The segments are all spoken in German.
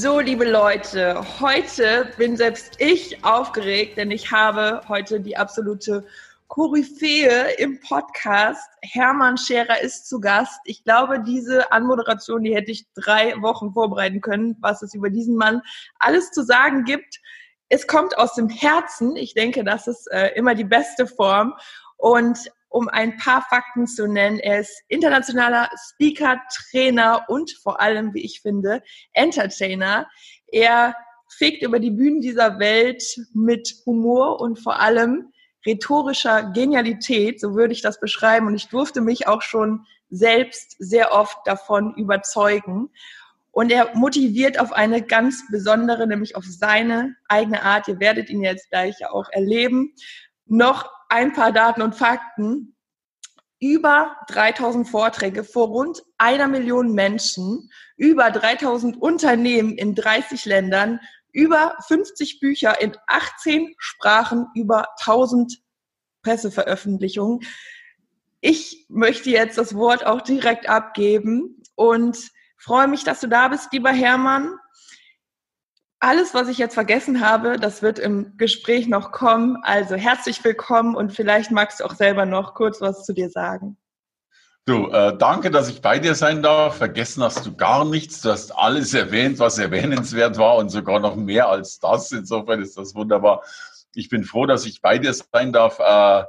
So, liebe Leute, heute bin selbst ich aufgeregt, denn ich habe heute die absolute Koryphäe im Podcast. Hermann Scherer ist zu Gast. Ich glaube, diese Anmoderation, die hätte ich drei Wochen vorbereiten können, was es über diesen Mann alles zu sagen gibt. Es kommt aus dem Herzen. Ich denke, das ist äh, immer die beste Form. Und um ein paar Fakten zu nennen. Er ist internationaler Speaker, Trainer und vor allem, wie ich finde, Entertainer. Er fegt über die Bühnen dieser Welt mit Humor und vor allem rhetorischer Genialität, so würde ich das beschreiben. Und ich durfte mich auch schon selbst sehr oft davon überzeugen. Und er motiviert auf eine ganz besondere, nämlich auf seine eigene Art. Ihr werdet ihn jetzt gleich auch erleben. Noch ein paar Daten und Fakten. Über 3000 Vorträge vor rund einer Million Menschen, über 3000 Unternehmen in 30 Ländern, über 50 Bücher in 18 Sprachen, über 1000 Presseveröffentlichungen. Ich möchte jetzt das Wort auch direkt abgeben und freue mich, dass du da bist, lieber Hermann. Alles, was ich jetzt vergessen habe, das wird im Gespräch noch kommen. Also herzlich willkommen und vielleicht magst du auch selber noch kurz was zu dir sagen. Du, äh, danke, dass ich bei dir sein darf. Vergessen hast du gar nichts. Du hast alles erwähnt, was erwähnenswert war und sogar noch mehr als das. Insofern ist das wunderbar. Ich bin froh, dass ich bei dir sein darf. Äh,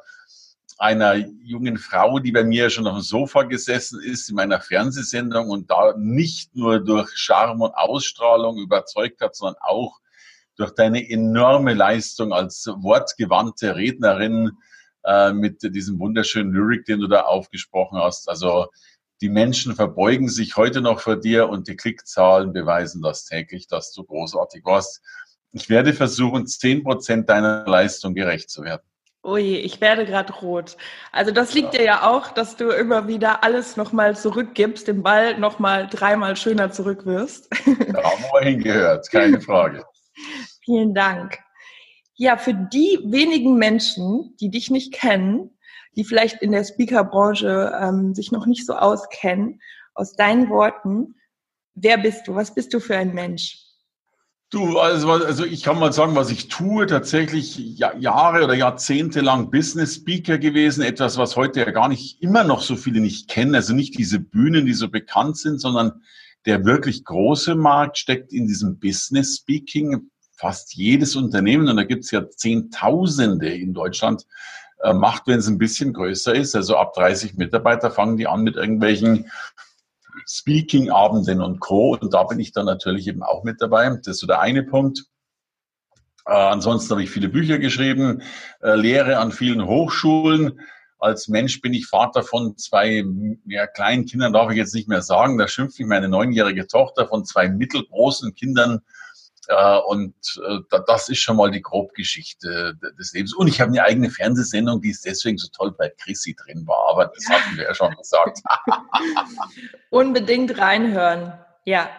einer jungen Frau, die bei mir schon auf dem Sofa gesessen ist in meiner Fernsehsendung und da nicht nur durch Charme und Ausstrahlung überzeugt hat, sondern auch durch deine enorme Leistung als wortgewandte Rednerin äh, mit diesem wunderschönen Lyric, den du da aufgesprochen hast. Also die Menschen verbeugen sich heute noch vor dir und die Klickzahlen beweisen das täglich, dass du großartig warst. Ich werde versuchen, zehn Prozent deiner Leistung gerecht zu werden. Je, ich werde gerade rot. Also das liegt dir ja auch, dass du immer wieder alles nochmal zurückgibst, den Ball nochmal dreimal schöner zurückwirfst. Da haben wir hingehört, keine Frage. Vielen Dank. Ja, für die wenigen Menschen, die dich nicht kennen, die vielleicht in der Speakerbranche ähm, sich noch nicht so auskennen, aus deinen Worten, wer bist du? Was bist du für ein Mensch? Du, also, also ich kann mal sagen, was ich tue, tatsächlich Jahre oder Jahrzehnte lang Business Speaker gewesen, etwas, was heute ja gar nicht immer noch so viele nicht kennen, also nicht diese Bühnen, die so bekannt sind, sondern der wirklich große Markt steckt in diesem Business Speaking. Fast jedes Unternehmen, und da gibt's ja Zehntausende in Deutschland, äh, macht, wenn es ein bisschen größer ist. Also ab 30 Mitarbeiter fangen die an mit irgendwelchen Speaking-Abenden und Co. Und da bin ich dann natürlich eben auch mit dabei. Das ist so der eine Punkt. Äh, ansonsten habe ich viele Bücher geschrieben, äh, Lehre an vielen Hochschulen. Als Mensch bin ich Vater von zwei ja, kleinen Kindern, darf ich jetzt nicht mehr sagen. Da schimpft mich meine neunjährige Tochter von zwei mittelgroßen Kindern und äh, das ist schon mal die Grobgeschichte des Lebens. Und ich habe eine eigene Fernsehsendung, die ist deswegen so toll, weil Chrissy drin war. Aber das hatten wir ja schon gesagt. Unbedingt reinhören. Ja,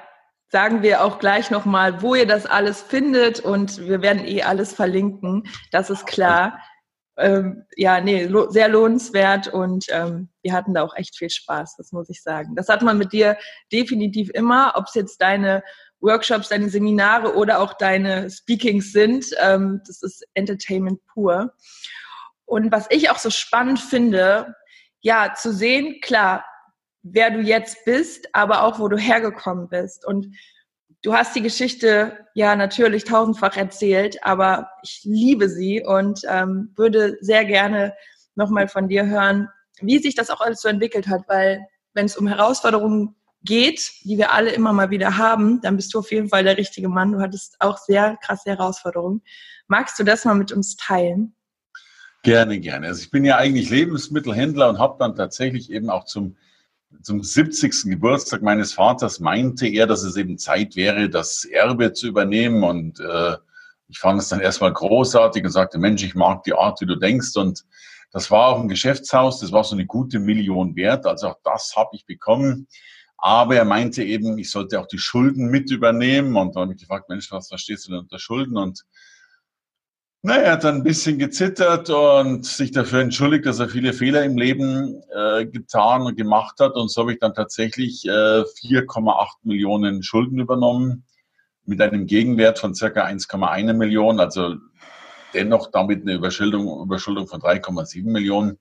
sagen wir auch gleich nochmal, wo ihr das alles findet und wir werden eh alles verlinken. Das ist klar. Ähm, ja, nee, lo sehr lohnenswert und ähm, wir hatten da auch echt viel Spaß, das muss ich sagen. Das hat man mit dir definitiv immer, ob es jetzt deine Workshops, deine Seminare oder auch deine Speakings sind. Ähm, das ist Entertainment pur. Und was ich auch so spannend finde, ja, zu sehen, klar, wer du jetzt bist, aber auch wo du hergekommen bist. Und du hast die Geschichte ja natürlich tausendfach erzählt, aber ich liebe sie und ähm, würde sehr gerne nochmal von dir hören, wie sich das auch alles so entwickelt hat, weil wenn es um Herausforderungen geht, die wir alle immer mal wieder haben, dann bist du auf jeden Fall der richtige Mann. Du hattest auch sehr krasse Herausforderungen. Magst du das mal mit uns teilen? Gerne, gerne. Also ich bin ja eigentlich Lebensmittelhändler und habe dann tatsächlich eben auch zum zum 70. Geburtstag meines Vaters meinte er, dass es eben Zeit wäre, das Erbe zu übernehmen. Und äh, ich fand es dann erstmal großartig und sagte, Mensch, ich mag die Art, wie du denkst. Und das war auch ein Geschäftshaus, das war so eine gute Million wert. Also auch das habe ich bekommen. Aber er meinte eben, ich sollte auch die Schulden mit übernehmen. Und dann habe ich gefragt, Mensch, was verstehst du denn unter Schulden? Und naja, er hat dann ein bisschen gezittert und sich dafür entschuldigt, dass er viele Fehler im Leben äh, getan und gemacht hat. Und so habe ich dann tatsächlich äh, 4,8 Millionen Schulden übernommen mit einem Gegenwert von circa 1,1 Millionen, also dennoch damit eine Überschuldung, Überschuldung von 3,7 Millionen.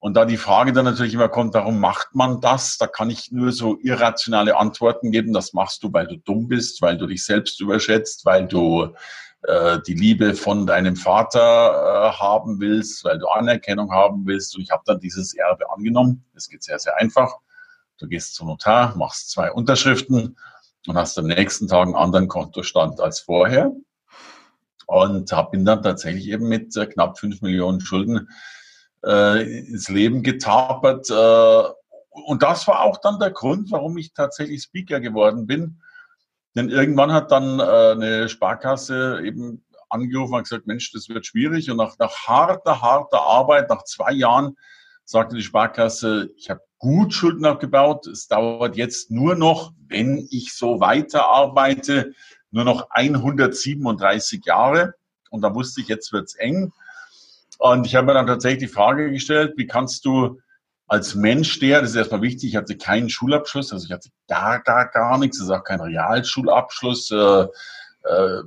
Und da die Frage dann natürlich immer kommt, warum macht man das? Da kann ich nur so irrationale Antworten geben. Das machst du, weil du dumm bist, weil du dich selbst überschätzt, weil du äh, die Liebe von deinem Vater äh, haben willst, weil du Anerkennung haben willst. Und ich habe dann dieses Erbe angenommen. Es geht sehr, sehr einfach. Du gehst zum Notar, machst zwei Unterschriften und hast am nächsten Tag einen anderen Kontostand als vorher. Und habe ihn dann tatsächlich eben mit äh, knapp fünf Millionen Schulden äh, ins Leben getapert. Äh, und das war auch dann der Grund, warum ich tatsächlich Speaker geworden bin denn irgendwann hat dann äh, eine Sparkasse eben angerufen und gesagt, Mensch, das wird schwierig. Und nach, nach harter, harter Arbeit, nach zwei Jahren, sagte die Sparkasse, ich habe gut Schulden abgebaut. Es dauert jetzt nur noch, wenn ich so weiter arbeite, nur noch 137 Jahre. Und da wusste ich, jetzt wird's eng. Und ich habe mir dann tatsächlich die Frage gestellt, wie kannst du als Mensch der, das ist erstmal wichtig, ich hatte keinen Schulabschluss, also ich hatte gar, gar, gar nichts, das ist auch kein Realschulabschluss. Äh, äh,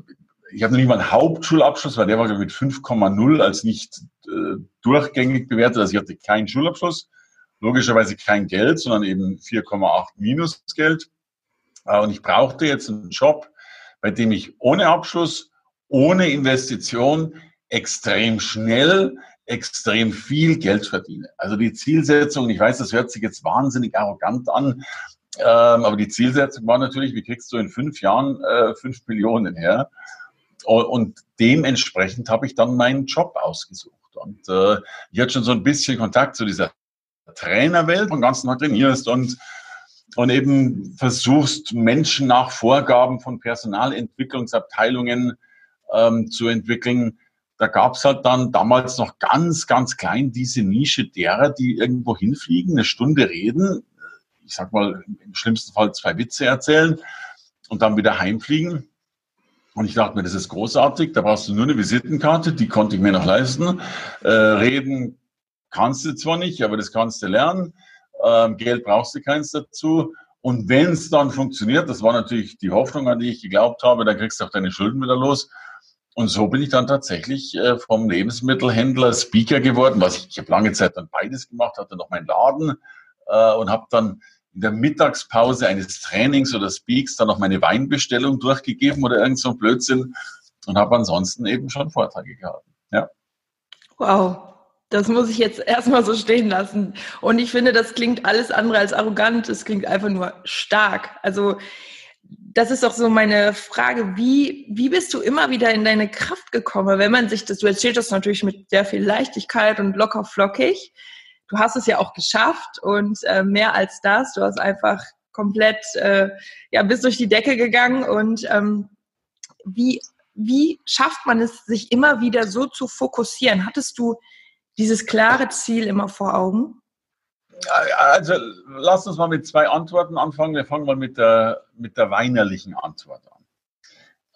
ich habe noch nicht mal einen Hauptschulabschluss, weil der war mit 5,0 als nicht äh, durchgängig bewertet. Also ich hatte keinen Schulabschluss, logischerweise kein Geld, sondern eben 4,8 Minusgeld. Und ich brauchte jetzt einen Job, bei dem ich ohne Abschluss, ohne Investition extrem schnell extrem viel Geld verdiene. Also die Zielsetzung, ich weiß, das hört sich jetzt wahnsinnig arrogant an, ähm, aber die Zielsetzung war natürlich, wie kriegst du in fünf Jahren äh, fünf Millionen her? Und dementsprechend habe ich dann meinen Job ausgesucht. Und äh, ich hatte schon so ein bisschen Kontakt zu dieser Trainerwelt, wo du ganzen Tag trainierst und, und eben versuchst, Menschen nach Vorgaben von Personalentwicklungsabteilungen ähm, zu entwickeln, da gab es halt dann damals noch ganz, ganz klein diese Nische derer, die irgendwo hinfliegen, eine Stunde reden, ich sag mal im schlimmsten Fall zwei Witze erzählen und dann wieder heimfliegen. Und ich dachte mir, das ist großartig, da brauchst du nur eine Visitenkarte, die konnte ich mir noch leisten. Äh, reden kannst du zwar nicht, aber das kannst du lernen. Ähm, Geld brauchst du keins dazu. Und wenn es dann funktioniert, das war natürlich die Hoffnung, an die ich geglaubt habe, dann kriegst du auch deine Schulden wieder los. Und so bin ich dann tatsächlich äh, vom Lebensmittelhändler Speaker geworden, was ich, ich habe lange Zeit dann beides gemacht, hatte noch meinen Laden äh, und habe dann in der Mittagspause eines Trainings oder Speaks dann noch meine Weinbestellung durchgegeben oder irgend so ein Blödsinn und habe ansonsten eben schon Vorträge gehalten. Ja. Wow. Das muss ich jetzt erstmal so stehen lassen. Und ich finde, das klingt alles andere als arrogant. Es klingt einfach nur stark. Also das ist auch so meine Frage, wie, wie bist du immer wieder in deine Kraft gekommen? Wenn man sich das, du erzählst das natürlich mit sehr viel Leichtigkeit und locker flockig. Du hast es ja auch geschafft und äh, mehr als das. Du hast einfach komplett, äh, ja, bis durch die Decke gegangen und ähm, wie, wie schafft man es, sich immer wieder so zu fokussieren? Hattest du dieses klare Ziel immer vor Augen? Also lass uns mal mit zwei Antworten anfangen. Wir fangen mal mit der, mit der weinerlichen Antwort an.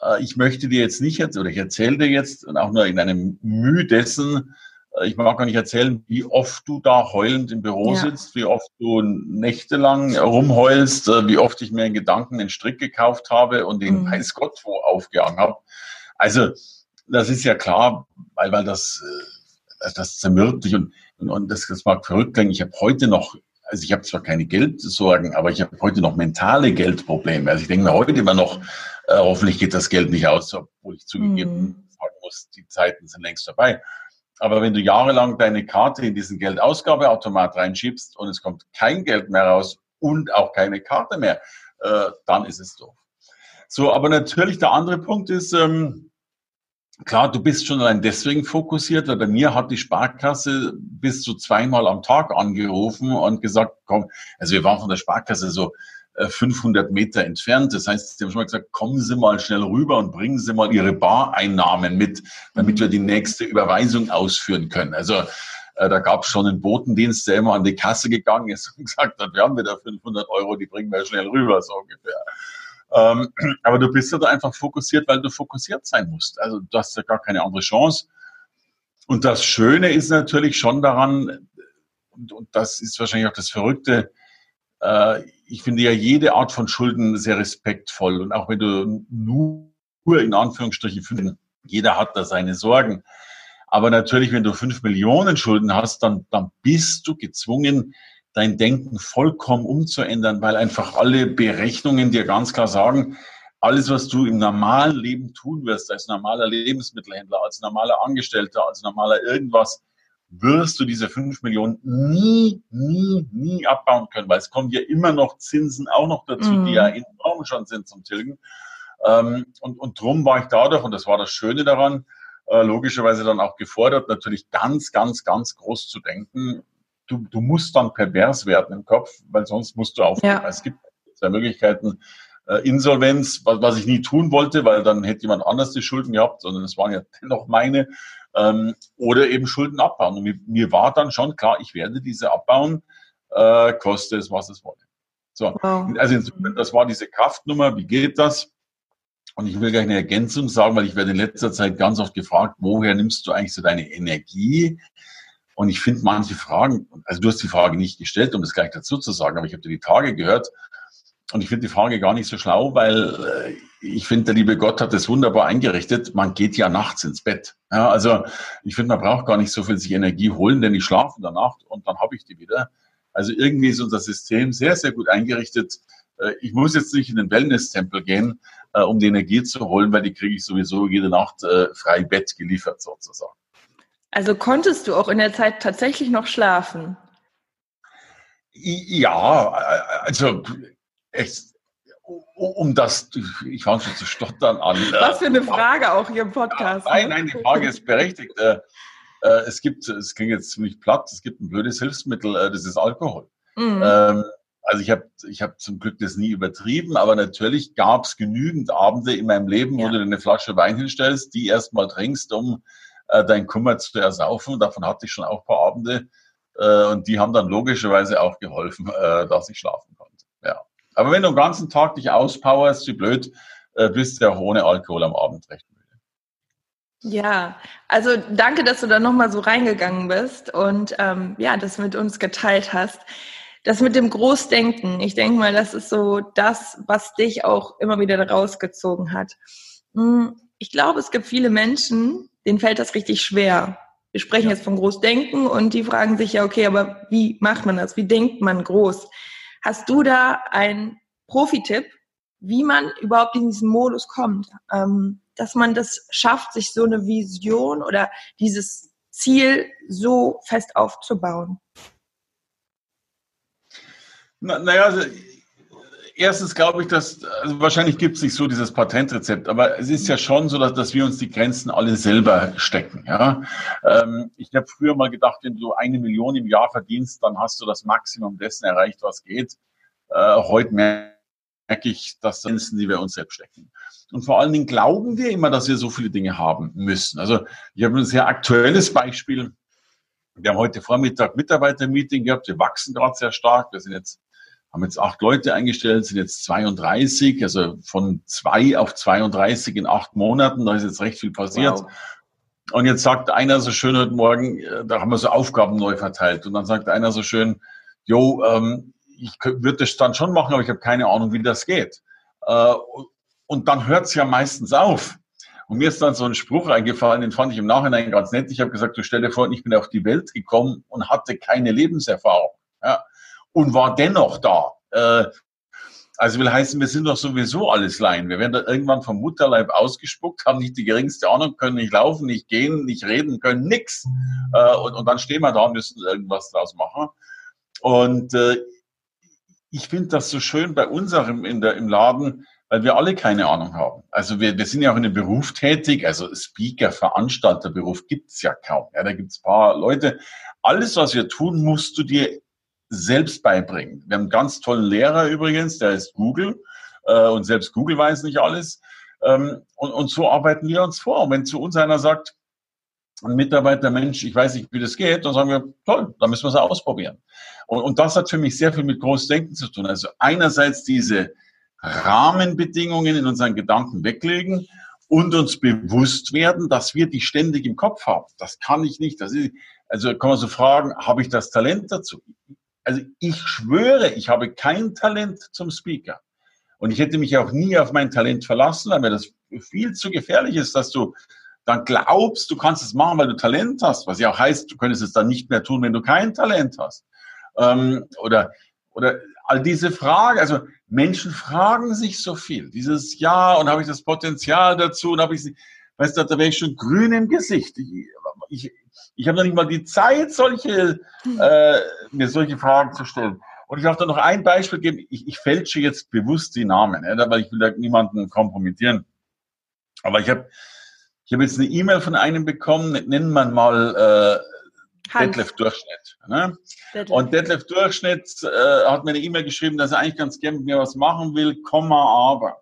Äh, ich möchte dir jetzt nicht, oder ich erzähle dir jetzt, und auch nur in einem Mühe dessen, äh, ich mag gar nicht erzählen, wie oft du da heulend im Büro ja. sitzt, wie oft du nächtelang rumheulst, äh, wie oft ich mir in Gedanken den Strick gekauft habe und den mhm. weiß Gott wo aufgehangen habe. Also, das ist ja klar, weil, weil das, das zermürbt dich und und das, das mag verrückt klingen. Ich habe heute noch, also ich habe zwar keine Geldsorgen, aber ich habe heute noch mentale Geldprobleme. Also ich denke mir heute immer noch, äh, hoffentlich geht das Geld nicht aus, obwohl ich zugegeben mhm. sagen muss, die Zeiten sind längst vorbei. Aber wenn du jahrelang deine Karte in diesen Geldausgabeautomat reinschiebst und es kommt kein Geld mehr raus und auch keine Karte mehr, äh, dann ist es doof. So, aber natürlich der andere Punkt ist, ähm, klar, du bist schon allein deswegen fokussiert, weil bei mir hat die Sparkasse bis zu zweimal am Tag angerufen und gesagt, komm, also wir waren von der Sparkasse so 500 äh, Meter entfernt. Das heißt, sie haben schon mal gesagt, kommen Sie mal schnell rüber und bringen Sie mal Ihre Bareinnahmen mit, damit wir die nächste Überweisung ausführen können. Also äh, da gab es schon einen Botendienst, der immer an die Kasse gegangen ist und gesagt hat, wir haben wieder 500 Euro, die bringen wir schnell rüber, so ungefähr. Ähm, aber du bist ja da einfach fokussiert, weil du fokussiert sein musst. Also du hast ja gar keine andere Chance. Und das Schöne ist natürlich schon daran, und das ist wahrscheinlich auch das Verrückte, äh, ich finde ja jede Art von Schulden sehr respektvoll. Und auch wenn du nur in Anführungsstrichen finden, jeder hat da seine Sorgen. Aber natürlich, wenn du fünf Millionen Schulden hast, dann, dann bist du gezwungen, dein Denken vollkommen umzuändern, weil einfach alle Berechnungen dir ganz klar sagen, alles, was du im normalen Leben tun wirst, als normaler Lebensmittelhändler, als normaler Angestellter, als normaler irgendwas, wirst du diese fünf Millionen nie, nie, nie abbauen können, weil es kommen ja immer noch Zinsen auch noch dazu, mhm. die ja enorm schon sind zum Tilgen. Ähm, und, und drum war ich dadurch, und das war das Schöne daran, äh, logischerweise dann auch gefordert, natürlich ganz, ganz, ganz groß zu denken. Du, du musst dann pervers werden im Kopf, weil sonst musst du aufgeben. Ja. Es gibt zwei Möglichkeiten. Äh, Insolvenz, was, was ich nie tun wollte, weil dann hätte jemand anders die Schulden gehabt, sondern es waren ja dennoch meine ähm, oder eben Schulden abbauen. Und mir, mir, war dann schon klar, ich werde diese abbauen, äh, koste es, was es wolle. So, wow. also insofern, das war diese Kraftnummer, wie geht das? Und ich will gleich eine Ergänzung sagen, weil ich werde in letzter Zeit ganz oft gefragt, woher nimmst du eigentlich so deine Energie? Und ich finde manche Fragen, also du hast die Frage nicht gestellt, um das gleich dazu zu sagen, aber ich habe dir die Tage gehört und ich finde die Frage gar nicht so schlau, weil äh, ich finde, der liebe Gott hat es wunderbar eingerichtet. Man geht ja nachts ins Bett. Ja, also ich finde, man braucht gar nicht so viel sich Energie holen, denn ich schlafe in der Nacht und dann habe ich die wieder. Also irgendwie ist unser System sehr, sehr gut eingerichtet. Äh, ich muss jetzt nicht in den Wellness-Tempel gehen, äh, um die Energie zu holen, weil die kriege ich sowieso jede Nacht frei Bett geliefert sozusagen. Also konntest du auch in der Zeit tatsächlich noch schlafen? Ja, also echt, um das, ich fange schon zu stottern an. Was für eine Frage auch hier im Podcast. Nein, ne? nein, die Frage ist berechtigt. Äh, äh, es gibt, es klingt jetzt ziemlich platt, es gibt ein blödes Hilfsmittel, äh, das ist Alkohol. Mhm. Ähm, also ich habe ich hab zum Glück das nie übertrieben, aber natürlich gab es genügend Abende in meinem Leben, ja. wo du dir eine Flasche Wein hinstellst, die erstmal trinkst, um äh, dein Kummer zu ersaufen. Davon hatte ich schon auch ein paar Abende. Äh, und die haben dann logischerweise auch geholfen, äh, dass ich schlafen konnte. Ja. Aber wenn du den ganzen Tag dich auspowerst, wie blöd, äh, bist du ja ohne Alkohol am Abend recht. Ja, also danke, dass du da nochmal so reingegangen bist und ähm, ja, das mit uns geteilt hast. Das mit dem Großdenken, ich denke mal, das ist so das, was dich auch immer wieder rausgezogen hat. Hm, ich glaube, es gibt viele Menschen, denen fällt das richtig schwer. Wir sprechen ja. jetzt von Großdenken und die fragen sich ja, okay, aber wie macht man das? Wie denkt man groß? Hast du da einen Profi-Tipp, wie man überhaupt in diesen Modus kommt? Ähm, dass man das schafft, sich so eine Vision oder dieses Ziel so fest aufzubauen? Na, naja, also erstens glaube ich, dass also wahrscheinlich gibt es nicht so dieses Patentrezept, aber es ist ja schon so, dass, dass wir uns die Grenzen alle selber stecken. Ja? Ähm, ich habe früher mal gedacht, wenn du eine Million im Jahr verdienst, dann hast du das Maximum dessen erreicht, was geht. Äh, heute merke ich, dass das Grenzen, die wir uns selbst stecken. Und vor allen Dingen glauben wir immer, dass wir so viele Dinge haben müssen. Also ich habe ein sehr aktuelles Beispiel. Wir haben heute Vormittag Mitarbeitermeeting gehabt. Wir wachsen gerade sehr stark. Wir sind jetzt haben jetzt acht Leute eingestellt, sind jetzt 32, also von zwei auf 32 in acht Monaten. Da ist jetzt recht viel passiert. Wow. Und jetzt sagt einer so schön heute Morgen, äh, da haben wir so Aufgaben neu verteilt. Und dann sagt einer so schön, jo, ähm, ich würde das dann schon machen, aber ich habe keine Ahnung, wie das geht. Äh, und dann hört es ja meistens auf. Und mir ist dann so ein Spruch eingefallen, den fand ich im Nachhinein ganz nett. Ich habe gesagt, du stell dir vor, ich bin auf die Welt gekommen und hatte keine Lebenserfahrung. Und war dennoch da. Äh, also will heißen, wir sind doch sowieso alles Laien. Wir werden da irgendwann vom Mutterleib ausgespuckt, haben nicht die geringste Ahnung, können nicht laufen, nicht gehen, nicht reden, können nix. Äh, und, und dann stehen wir da und müssen irgendwas draus machen. Und äh, ich finde das so schön bei unserem in der, im Laden, weil wir alle keine Ahnung haben. Also wir, wir sind ja auch in einem Beruf tätig, also Speaker, Veranstalterberuf gibt's ja kaum. Ja, da gibt's paar Leute. Alles, was wir tun, musst du dir selbst beibringen. Wir haben einen ganz tollen Lehrer übrigens, der ist Google äh, und selbst Google weiß nicht alles. Ähm, und, und so arbeiten wir uns vor. Und wenn zu uns einer sagt, ein Mitarbeiter, Mensch, ich weiß nicht, wie das geht, dann sagen wir, toll, dann müssen wir es ausprobieren. Und, und das hat für mich sehr viel mit Großdenken zu tun. Also einerseits diese Rahmenbedingungen in unseren Gedanken weglegen und uns bewusst werden, dass wir die ständig im Kopf haben. Das kann ich nicht. Das ist, also kann man so fragen, habe ich das Talent dazu? Also ich schwöre, ich habe kein Talent zum Speaker. Und ich hätte mich auch nie auf mein Talent verlassen, weil mir das viel zu gefährlich ist, dass du dann glaubst, du kannst es machen, weil du Talent hast, was ja auch heißt, du könntest es dann nicht mehr tun, wenn du kein Talent hast. Ähm, oder, oder all diese Fragen, also Menschen fragen sich so viel. Dieses Ja, und habe ich das Potenzial dazu, und habe ich, weißt du, da wäre ich schon grün im Gesicht. Ich, ich, ich habe noch nicht mal die Zeit, solche, äh, mir solche Fragen zu stellen. Und ich darf da noch ein Beispiel geben. Ich, ich fälsche jetzt bewusst die Namen, ne, weil ich will da niemanden kompromittieren. Aber ich habe ich hab jetzt eine E-Mail von einem bekommen, nennen wir mal äh, Detlef Durchschnitt. Ne? Detlef. Und Detlef Durchschnitt äh, hat mir eine E-Mail geschrieben, dass er eigentlich ganz gern mit mir was machen will, Komma, aber.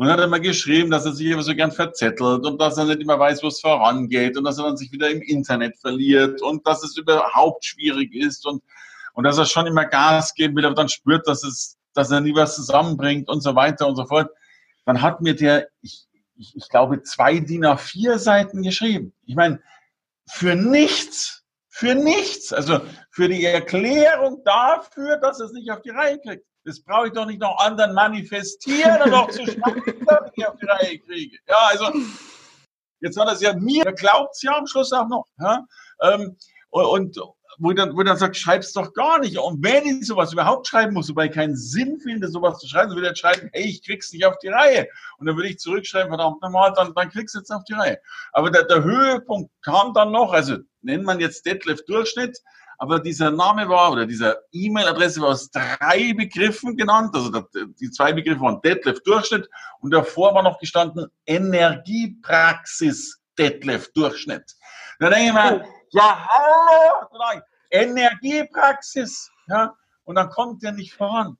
Und hat er mal geschrieben, dass er sich immer so gern verzettelt und dass er nicht immer weiß, wo es vorangeht und dass er dann sich wieder im Internet verliert und dass es überhaupt schwierig ist und, und dass er schon immer Gas geben will, aber dann spürt, dass es, dass er nie was zusammenbringt und so weiter und so fort. Dann hat mir der, ich, ich, ich glaube, zwei DIN A4 Seiten geschrieben. Ich meine, für nichts, für nichts, also für die Erklärung dafür, dass er es nicht auf die Reihe kriegt. Das brauche ich doch nicht noch anderen manifestieren und noch zu schreiben, dass ich auf die Reihe kriege. Ja, also, jetzt er es ja mir, er glaubt es ja am Schluss auch noch. Ja? Ähm, und, wo dann, wo dann sagt, schreib's doch gar nicht. Und wenn ich sowas überhaupt schreiben muss, wobei ich keinen Sinn finde, sowas zu schreiben, so würde er schreiben, hey, ich krieg's nicht auf die Reihe. Und dann würde ich zurückschreiben, verdammt nochmal, dann, dann kriegst du jetzt auf die Reihe. Aber der, der Höhepunkt kam dann noch, also nennt man jetzt Detlef Durchschnitt, aber dieser Name war oder diese E-Mail-Adresse war aus drei Begriffen genannt. Also die zwei Begriffe waren Detlef Durchschnitt und davor war noch gestanden Energiepraxis Detlef Durchschnitt. Da denke ich mir, oh. ja hallo, Energiepraxis, ja, und dann kommt der nicht voran.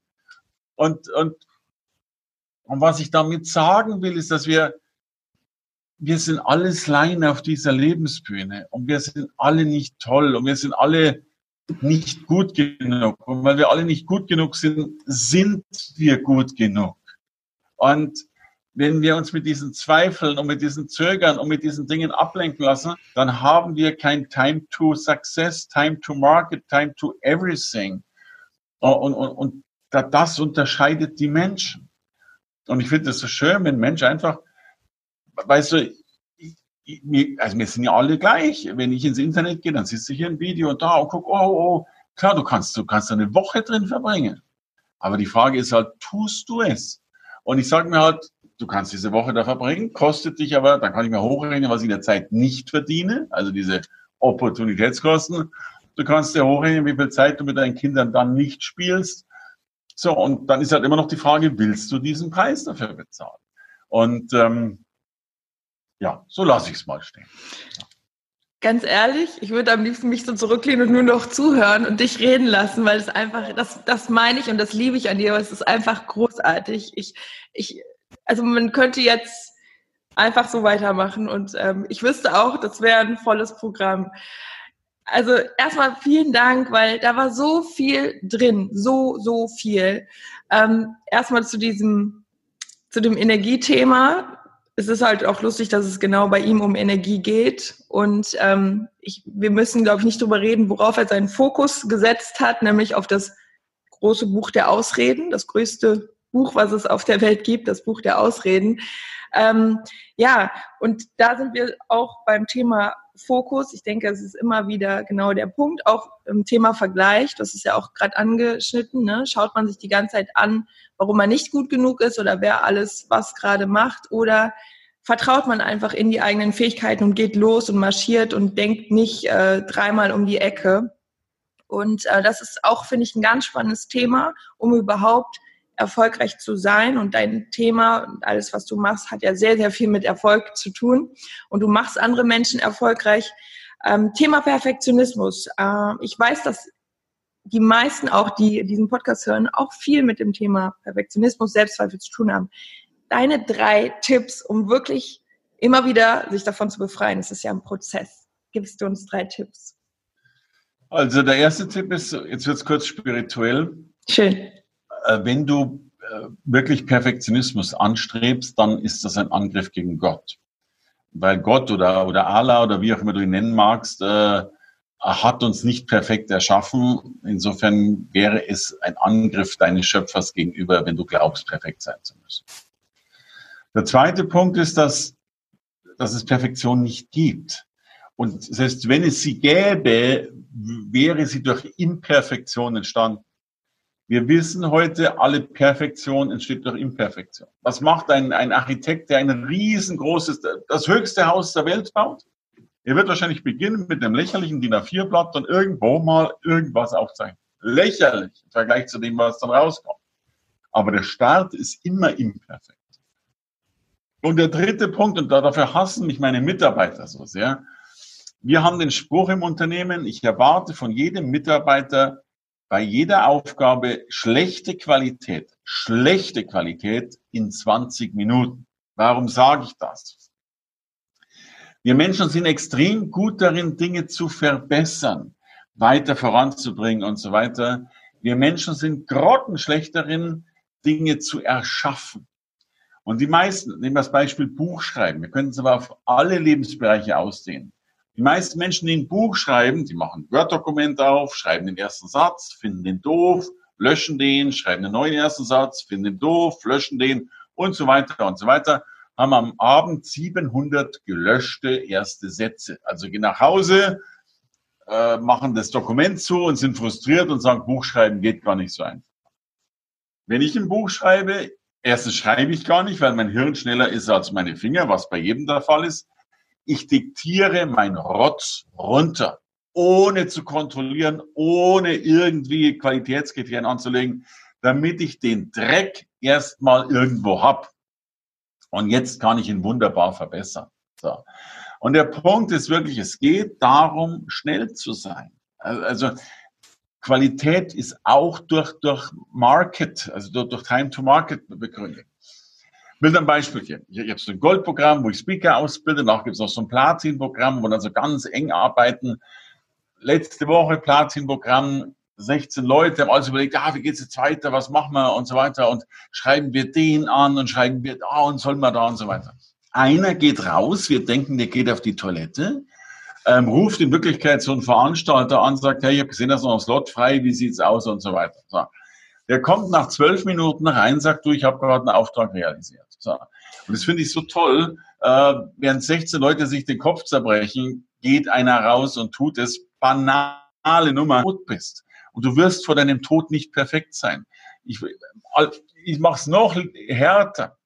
Und, und, und was ich damit sagen will, ist, dass wir wir sind alles Laien auf dieser Lebensbühne und wir sind alle nicht toll und wir sind alle nicht gut genug. Und weil wir alle nicht gut genug sind, sind wir gut genug. Und wenn wir uns mit diesen Zweifeln und mit diesen Zögern und mit diesen Dingen ablenken lassen, dann haben wir kein Time to Success, Time to Market, Time to Everything. Und, und, und das unterscheidet die Menschen. Und ich finde es so schön, wenn ein Mensch einfach, weißt du, also wir sind ja alle gleich. Wenn ich ins Internet gehe, dann siehst du hier ein Video und da und guck, oh, oh, klar, du kannst, du kannst eine Woche drin verbringen. Aber die Frage ist halt, tust du es? Und ich sage mir halt, du kannst diese Woche da verbringen, kostet dich aber, dann kann ich mir hochrechnen, was ich in der Zeit nicht verdiene, also diese Opportunitätskosten. Du kannst dir hochrechnen, wie viel Zeit du mit deinen Kindern dann nicht spielst. So, und dann ist halt immer noch die Frage, willst du diesen Preis dafür bezahlen? Und ähm, ja, so lasse ich es mal stehen. Ganz ehrlich, ich würde am liebsten mich so zurücklehnen und nur noch zuhören und dich reden lassen, weil es einfach, das, das meine ich und das liebe ich an dir, aber es ist einfach großartig. Ich, ich, also man könnte jetzt einfach so weitermachen und ähm, ich wüsste auch, das wäre ein volles Programm. Also erstmal vielen Dank, weil da war so viel drin, so, so viel. Ähm, erstmal zu diesem, zu dem Energiethema es ist halt auch lustig, dass es genau bei ihm um Energie geht. Und ähm, ich, wir müssen, glaube ich, nicht darüber reden, worauf er seinen Fokus gesetzt hat, nämlich auf das große Buch der Ausreden, das größte Buch, was es auf der Welt gibt, das Buch der Ausreden. Ähm, ja, und da sind wir auch beim Thema Fokus. Ich denke, es ist immer wieder genau der Punkt. Auch im Thema Vergleich, das ist ja auch gerade angeschnitten, ne? schaut man sich die ganze Zeit an, warum man nicht gut genug ist oder wer alles was gerade macht oder vertraut man einfach in die eigenen Fähigkeiten und geht los und marschiert und denkt nicht äh, dreimal um die Ecke. Und äh, das ist auch, finde ich, ein ganz spannendes Thema, um überhaupt erfolgreich zu sein. Und dein Thema und alles, was du machst, hat ja sehr, sehr viel mit Erfolg zu tun. Und du machst andere Menschen erfolgreich. Ähm, Thema Perfektionismus. Äh, ich weiß, dass die meisten auch, die diesen Podcast hören, auch viel mit dem Thema Perfektionismus, Selbstzweifel zu tun haben. Deine drei Tipps, um wirklich immer wieder sich davon zu befreien. Es ist ja ein Prozess. Gibst du uns drei Tipps? Also der erste Tipp ist, jetzt wird es kurz spirituell. Schön. Äh, wenn du äh, wirklich Perfektionismus anstrebst, dann ist das ein Angriff gegen Gott. Weil Gott oder, oder Allah oder wie auch immer du ihn nennen magst, äh, hat uns nicht perfekt erschaffen. Insofern wäre es ein Angriff deines Schöpfers gegenüber, wenn du glaubst, perfekt sein zu müssen. Der zweite Punkt ist, dass, dass es Perfektion nicht gibt. Und selbst wenn es sie gäbe, wäre sie durch Imperfektion entstanden. Wir wissen heute, alle Perfektion entsteht durch Imperfektion. Was macht ein, ein Architekt, der ein riesengroßes, das höchste Haus der Welt baut? Er wird wahrscheinlich beginnen mit einem lächerlichen DIN A4-Blatt und irgendwo mal irgendwas aufzeichnen. Lächerlich im Vergleich zu dem, was dann rauskommt. Aber der Start ist immer imperfekt. Und der dritte Punkt, und dafür hassen mich meine Mitarbeiter so sehr, wir haben den Spruch im Unternehmen, ich erwarte von jedem Mitarbeiter bei jeder Aufgabe schlechte Qualität, schlechte Qualität in 20 Minuten. Warum sage ich das? Wir Menschen sind extrem gut darin, Dinge zu verbessern, weiter voranzubringen und so weiter. Wir Menschen sind grottenschlecht darin, Dinge zu erschaffen. Und die meisten, nehmen wir das Beispiel Buchschreiben, wir können es aber auf alle Lebensbereiche ausdehnen. Die meisten Menschen, die ein Buch schreiben, die machen Word-Dokument auf, schreiben den ersten Satz, finden den doof, löschen den, schreiben den neuen ersten Satz, finden den doof, löschen den und so weiter und so weiter, haben am Abend 700 gelöschte erste Sätze. Also gehen nach Hause, äh, machen das Dokument zu und sind frustriert und sagen, Buchschreiben geht gar nicht so einfach. Wenn ich ein Buch schreibe, erstens schreibe ich gar nicht, weil mein Hirn schneller ist als meine Finger, was bei jedem der Fall ist ich diktiere mein Rotz runter, ohne zu kontrollieren, ohne irgendwie Qualitätskriterien anzulegen, damit ich den Dreck erstmal irgendwo hab. Und jetzt kann ich ihn wunderbar verbessern. So. Und der Punkt ist wirklich, es geht darum, schnell zu sein. Also Qualität ist auch durch, durch Market, also durch, durch Time to Market begründet will ein Beispiel geben. Ich habe so ein Goldprogramm, wo ich Speaker ausbilde. Danach gibt es noch so ein Platinprogramm, wo dann so ganz eng arbeiten. Letzte Woche Platinprogramm, 16 Leute haben alles überlegt, ah, wie geht's jetzt weiter, was machen wir und so weiter und schreiben wir den an und schreiben wir da und sollen wir da und so weiter. Einer geht raus, wir denken, der geht auf die Toilette, ähm, ruft in Wirklichkeit so einen Veranstalter an, sagt, hey, ich habe gesehen, da ist noch ein Slot frei, wie sieht's aus und so weiter. So. Der kommt nach zwölf Minuten rein, sagt du, ich habe gerade einen Auftrag realisiert. So. Und das finde ich so toll. Äh, während 16 Leute sich den Kopf zerbrechen, geht einer raus und tut es. Banale Nummer. Tot bist. Und du wirst vor deinem Tod nicht perfekt sein. Ich, ich mache es noch härter.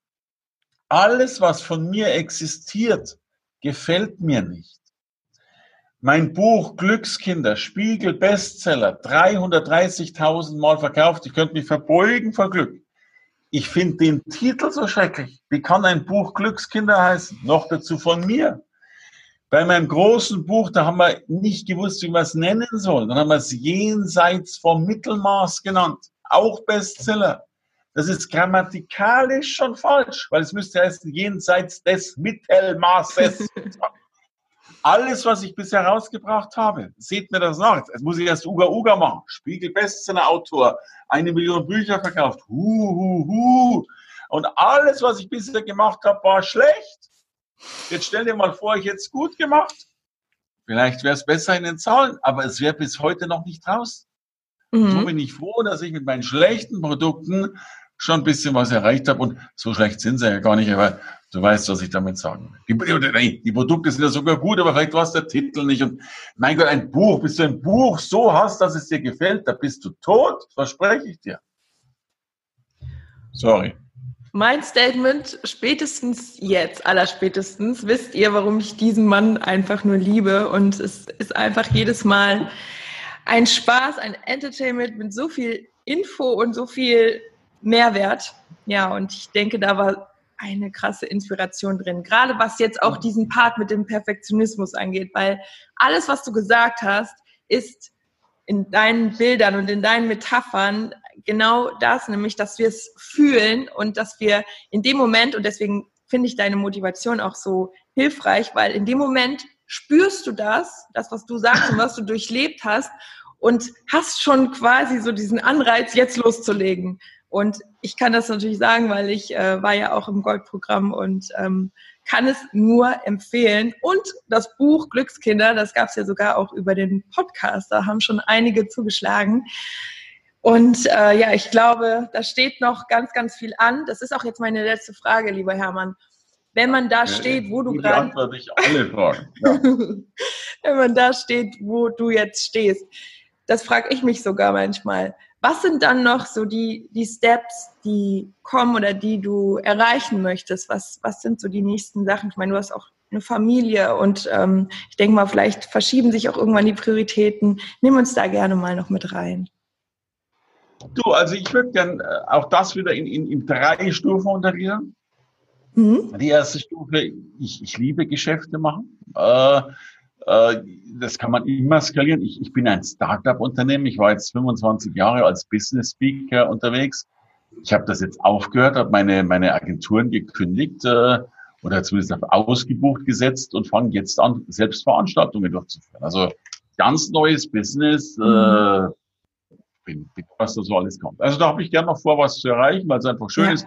Alles, was von mir existiert, gefällt mir nicht. Mein Buch Glückskinder, Spiegel Bestseller, 330.000 Mal verkauft. Ich könnte mich verbeugen vor Glück. Ich finde den Titel so schrecklich. Wie kann ein Buch Glückskinder heißen? Noch dazu von mir. Bei meinem großen Buch, da haben wir nicht gewusst, wie wir es nennen sollen. Dann haben wir es jenseits vom Mittelmaß genannt. Auch Bestseller. Das ist grammatikalisch schon falsch, weil es müsste heißen jenseits des Mittelmaßes. Alles, was ich bisher rausgebracht habe, seht mir das nach. Jetzt muss ich erst Uga Uga machen. Spiegel Bestseller Autor, eine Million Bücher verkauft. Hu, hu, hu. Und alles, was ich bisher gemacht habe, war schlecht. Jetzt stell dir mal vor, ich hätte es gut gemacht. Vielleicht wäre es besser in den Zahlen, aber es wäre bis heute noch nicht raus. Mhm. So bin ich froh, dass ich mit meinen schlechten Produkten schon ein bisschen was erreicht habe. Und so schlecht sind sie ja gar nicht, aber du weißt, was ich damit sagen will. Die, die Produkte sind ja sogar gut, aber vielleicht war es der Titel nicht. Und mein Gott, ein Buch, bis du ein Buch so hast, dass es dir gefällt, da bist du tot, verspreche ich dir. Sorry. Mein Statement, spätestens jetzt, allerspätestens, wisst ihr, warum ich diesen Mann einfach nur liebe. Und es ist einfach jedes Mal ein Spaß, ein Entertainment mit so viel Info und so viel Mehrwert. Ja, und ich denke, da war eine krasse Inspiration drin. Gerade was jetzt auch diesen Part mit dem Perfektionismus angeht, weil alles, was du gesagt hast, ist in deinen Bildern und in deinen Metaphern genau das, nämlich, dass wir es fühlen und dass wir in dem Moment, und deswegen finde ich deine Motivation auch so hilfreich, weil in dem Moment spürst du das, das, was du sagst und was du durchlebt hast und hast schon quasi so diesen Anreiz, jetzt loszulegen. Und ich kann das natürlich sagen, weil ich äh, war ja auch im Goldprogramm und ähm, kann es nur empfehlen. Und das Buch Glückskinder, das gab es ja sogar auch über den Podcast, da haben schon einige zugeschlagen. Und äh, ja, ich glaube, da steht noch ganz, ganz viel an. Das ist auch jetzt meine letzte Frage, lieber Hermann. Wenn man da steht, wo du gerade. ich alle Fragen. Ja. Wenn man da steht, wo du jetzt stehst, das frage ich mich sogar manchmal. Was sind dann noch so die, die Steps, die kommen oder die du erreichen möchtest? Was, was sind so die nächsten Sachen? Ich meine, du hast auch eine Familie und ähm, ich denke mal, vielleicht verschieben sich auch irgendwann die Prioritäten. Nimm uns da gerne mal noch mit rein. Du, also ich würde gerne äh, auch das wieder in, in, in drei Stufen untergliedern. Mhm. Die erste Stufe, ich, ich liebe Geschäfte machen. Äh, äh, das kann man immer skalieren. Ich, ich bin ein Startup-Unternehmen. Ich war jetzt 25 Jahre als Business Speaker unterwegs. Ich habe das jetzt aufgehört, habe meine, meine Agenturen gekündigt äh, oder zumindest auf ausgebucht gesetzt und fange jetzt an, selbst Veranstaltungen durchzuführen. Also ganz neues Business. Äh, mhm. Äh, bin, was da so alles kommt. Also da habe ich gerne noch vor, was zu erreichen, weil es einfach schön ja. ist.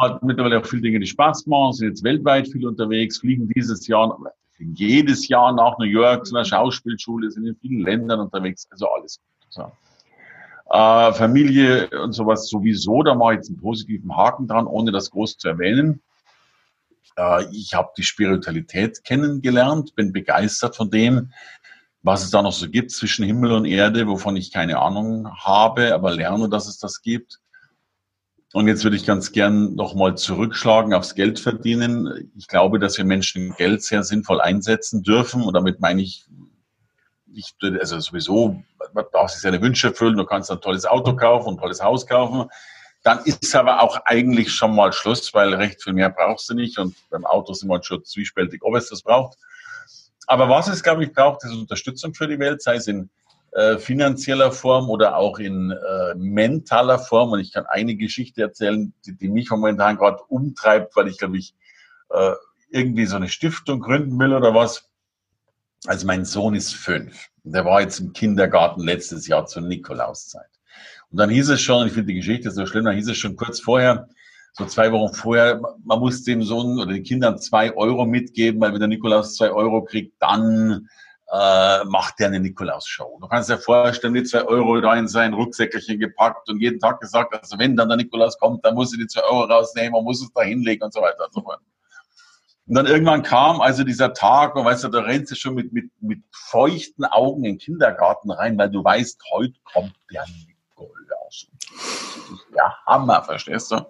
Hat mittlerweile auch viele Dinge, die Spaß machen, sind jetzt weltweit viel unterwegs, fliegen dieses Jahr jedes Jahr nach New York zu einer Schauspielschule, sind in vielen Ländern unterwegs, also alles. So. Äh, Familie und sowas sowieso, da mache ich jetzt einen positiven Haken dran, ohne das groß zu erwähnen. Äh, ich habe die Spiritualität kennengelernt, bin begeistert von dem, was es da noch so gibt zwischen Himmel und Erde, wovon ich keine Ahnung habe, aber lerne, dass es das gibt. Und jetzt würde ich ganz gern nochmal zurückschlagen aufs Geld verdienen. Ich glaube, dass wir Menschen Geld sehr sinnvoll einsetzen dürfen. Und damit meine ich, ich also sowieso, man darf sich seine Wünsche erfüllen. Du kannst ein tolles Auto kaufen, ein tolles Haus kaufen. Dann ist aber auch eigentlich schon mal Schluss, weil recht viel mehr brauchst du nicht. Und beim Auto sind wir schon zwiespältig, ob es das braucht. Aber was es, glaube ich, braucht, ist Unterstützung für die Welt, sei es in äh, finanzieller Form oder auch in äh, mentaler Form. Und ich kann eine Geschichte erzählen, die, die mich momentan gerade umtreibt, weil ich, glaube ich, äh, irgendwie so eine Stiftung gründen will oder was. Also mein Sohn ist fünf. Der war jetzt im Kindergarten letztes Jahr zur Nikolauszeit. Und dann hieß es schon, ich finde die Geschichte so schlimm, dann hieß es schon kurz vorher, so zwei Wochen vorher, man muss dem Sohn oder den Kindern zwei Euro mitgeben, weil wenn der Nikolaus zwei Euro kriegt, dann äh, macht der eine Nikolaus-Show. Du kannst dir vorstellen, die zwei Euro da in sein Rucksäckerchen gepackt und jeden Tag gesagt, also wenn dann der Nikolaus kommt, dann muss ich die zwei Euro rausnehmen und muss es da hinlegen und so weiter und so fort. Und dann irgendwann kam also dieser Tag und weißt du, da rennst du schon mit, mit, mit feuchten Augen in den Kindergarten rein, weil du weißt, heute kommt der Nikolaus. Ja, Hammer, verstehst du?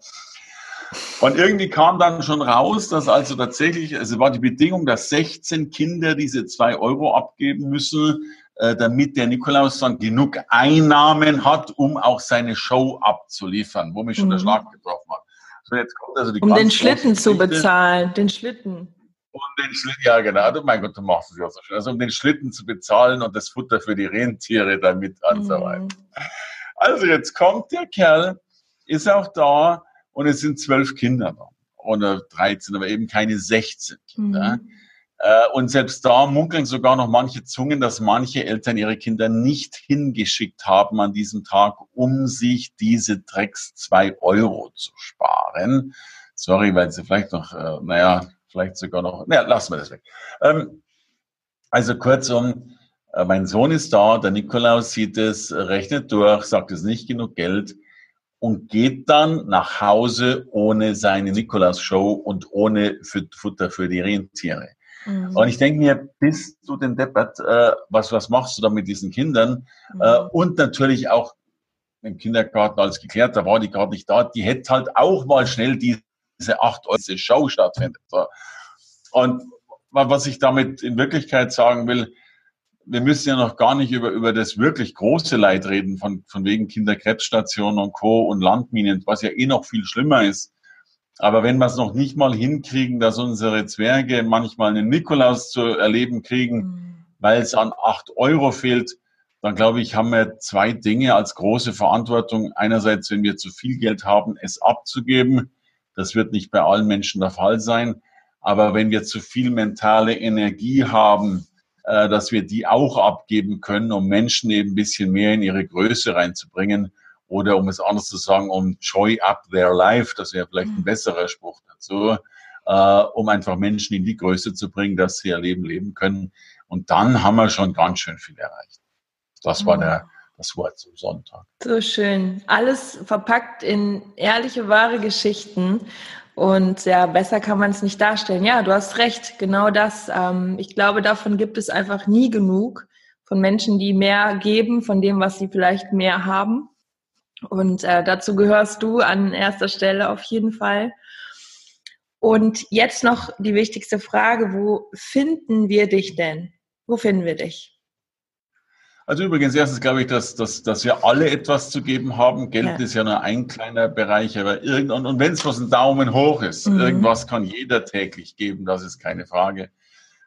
Und irgendwie kam dann schon raus, dass also tatsächlich, also war die Bedingung, dass 16 Kinder diese zwei Euro abgeben müssen, äh, damit der Nikolaus dann genug Einnahmen hat, um auch seine Show abzuliefern, wo mich schon mhm. der Schlag getroffen hat. So, jetzt kommt also die um den Schlitten zu bezahlen, den Schlitten. Um den Schlitten, ja genau, du, mein Gott, du machst es ja so schön. Also um den Schlitten zu bezahlen und das Futter für die Rentiere damit und mhm. so weiter. Also jetzt kommt der Kerl, ist auch da, und es sind zwölf Kinder da. Oder 13, aber eben keine 16 Kinder. Mhm. Äh, und selbst da munkeln sogar noch manche Zungen, dass manche Eltern ihre Kinder nicht hingeschickt haben an diesem Tag, um sich diese Drecks zwei Euro zu sparen. Sorry, weil sie vielleicht noch, äh, naja, vielleicht sogar noch, naja, lassen wir das weg. Ähm, also kurzum, äh, mein Sohn ist da, der Nikolaus sieht es, rechnet durch, sagt es nicht genug Geld und geht dann nach Hause ohne seine Nikolaus-Show und ohne Futter für die Rentiere. Mhm. Und ich denke mir, bist du denn deppert, äh, was, was machst du da mit diesen Kindern? Mhm. Äh, und natürlich auch im Kindergarten alles geklärt, da war die gerade nicht da, die hätte halt auch mal schnell diese acht Euro Show stattfindet. Und was ich damit in Wirklichkeit sagen will, wir müssen ja noch gar nicht über, über das wirklich große Leid reden, von, von wegen Kinderkrebsstationen und Co. und Landminen, was ja eh noch viel schlimmer ist. Aber wenn wir es noch nicht mal hinkriegen, dass unsere Zwerge manchmal einen Nikolaus zu erleben kriegen, mhm. weil es an acht Euro fehlt, dann glaube ich, haben wir zwei Dinge als große Verantwortung. Einerseits, wenn wir zu viel Geld haben, es abzugeben. Das wird nicht bei allen Menschen der Fall sein. Aber wenn wir zu viel mentale Energie haben, dass wir die auch abgeben können, um Menschen eben ein bisschen mehr in ihre Größe reinzubringen oder um es anders zu sagen, um Joy up their life, das wäre vielleicht ein mhm. besserer Spruch dazu, äh, um einfach Menschen in die Größe zu bringen, dass sie ihr Leben leben können. Und dann haben wir schon ganz schön viel erreicht. Das war der, das Wort zum Sonntag. So schön. Alles verpackt in ehrliche, wahre Geschichten. Und ja, besser kann man es nicht darstellen. Ja, du hast recht, genau das. Ähm, ich glaube, davon gibt es einfach nie genug von Menschen, die mehr geben von dem, was sie vielleicht mehr haben. Und äh, dazu gehörst du an erster Stelle auf jeden Fall. Und jetzt noch die wichtigste Frage, wo finden wir dich denn? Wo finden wir dich? Also übrigens, erstens glaube ich, dass, dass, dass wir alle etwas zu geben haben. Geld ja. ist ja nur ein kleiner Bereich, aber irgendwann, und wenn es was ein Daumen hoch ist, mhm. irgendwas kann jeder täglich geben, das ist keine Frage.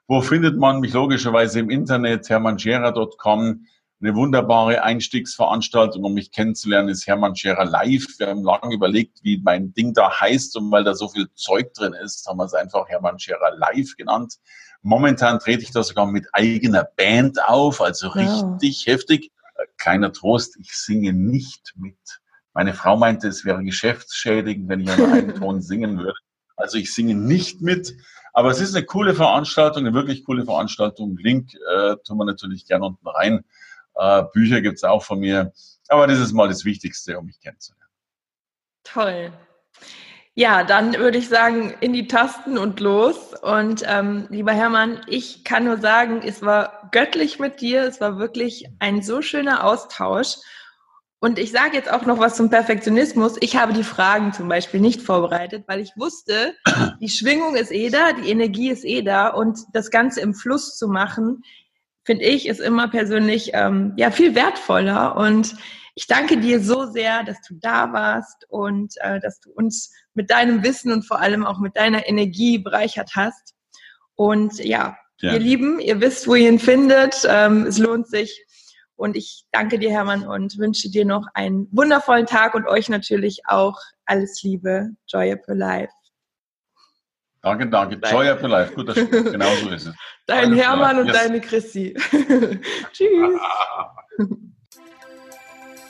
Wo findet man mich logischerweise im Internet, hermannscherer.com. Eine wunderbare Einstiegsveranstaltung, um mich kennenzulernen, ist Hermann Scherer Live. Wir haben lange überlegt, wie mein Ding da heißt und weil da so viel Zeug drin ist, haben wir es einfach Hermann Scherer Live genannt. Momentan trete ich da sogar mit eigener Band auf, also richtig heftig. Kleiner Trost, ich singe nicht mit. Meine Frau meinte, es wäre geschäftsschädigend, wenn ich an einem Ton singen würde. Also ich singe nicht mit. Aber es ist eine coole Veranstaltung, eine wirklich coole Veranstaltung. Link äh, tun wir natürlich gerne unten rein. Äh, Bücher gibt's auch von mir. Aber das ist mal das Wichtigste, um mich kennenzulernen. Toll. Ja, dann würde ich sagen, in die Tasten und los. Und ähm, lieber Hermann, ich kann nur sagen, es war göttlich mit dir. Es war wirklich ein so schöner Austausch. Und ich sage jetzt auch noch was zum Perfektionismus. Ich habe die Fragen zum Beispiel nicht vorbereitet, weil ich wusste, die Schwingung ist eh da, die Energie ist eh da und das Ganze im Fluss zu machen, finde ich, ist immer persönlich ähm, ja viel wertvoller. Und ich danke dir so sehr, dass du da warst und äh, dass du uns mit deinem Wissen und vor allem auch mit deiner Energie bereichert hast. Und ja, ja. ihr Lieben, ihr wisst, wo ihr ihn findet. Ähm, es lohnt sich. Und ich danke dir, Hermann, und wünsche dir noch einen wundervollen Tag und euch natürlich auch alles Liebe. Joy up your life. Danke, danke. Joy up life. Guter Spruch. Genau so ist es. Dein Hermann und yes. deine Chrissy. Tschüss.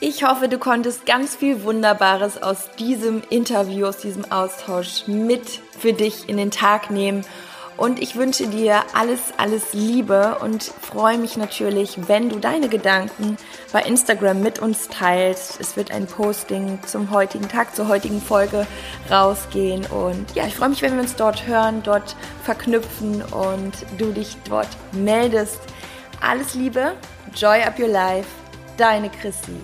Ich hoffe, du konntest ganz viel Wunderbares aus diesem Interview, aus diesem Austausch mit für dich in den Tag nehmen. Und ich wünsche dir alles, alles Liebe und freue mich natürlich, wenn du deine Gedanken bei Instagram mit uns teilst. Es wird ein Posting zum heutigen Tag, zur heutigen Folge rausgehen. Und ja, ich freue mich, wenn wir uns dort hören, dort verknüpfen und du dich dort meldest. Alles Liebe, Joy Up Your Life, deine Chrissy.